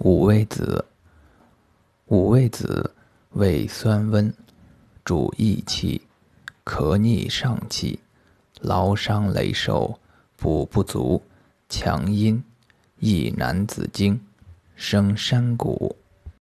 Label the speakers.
Speaker 1: 五味子五味子味酸温主益气咳逆上气劳伤累瘦补不足强阴益男子精生山谷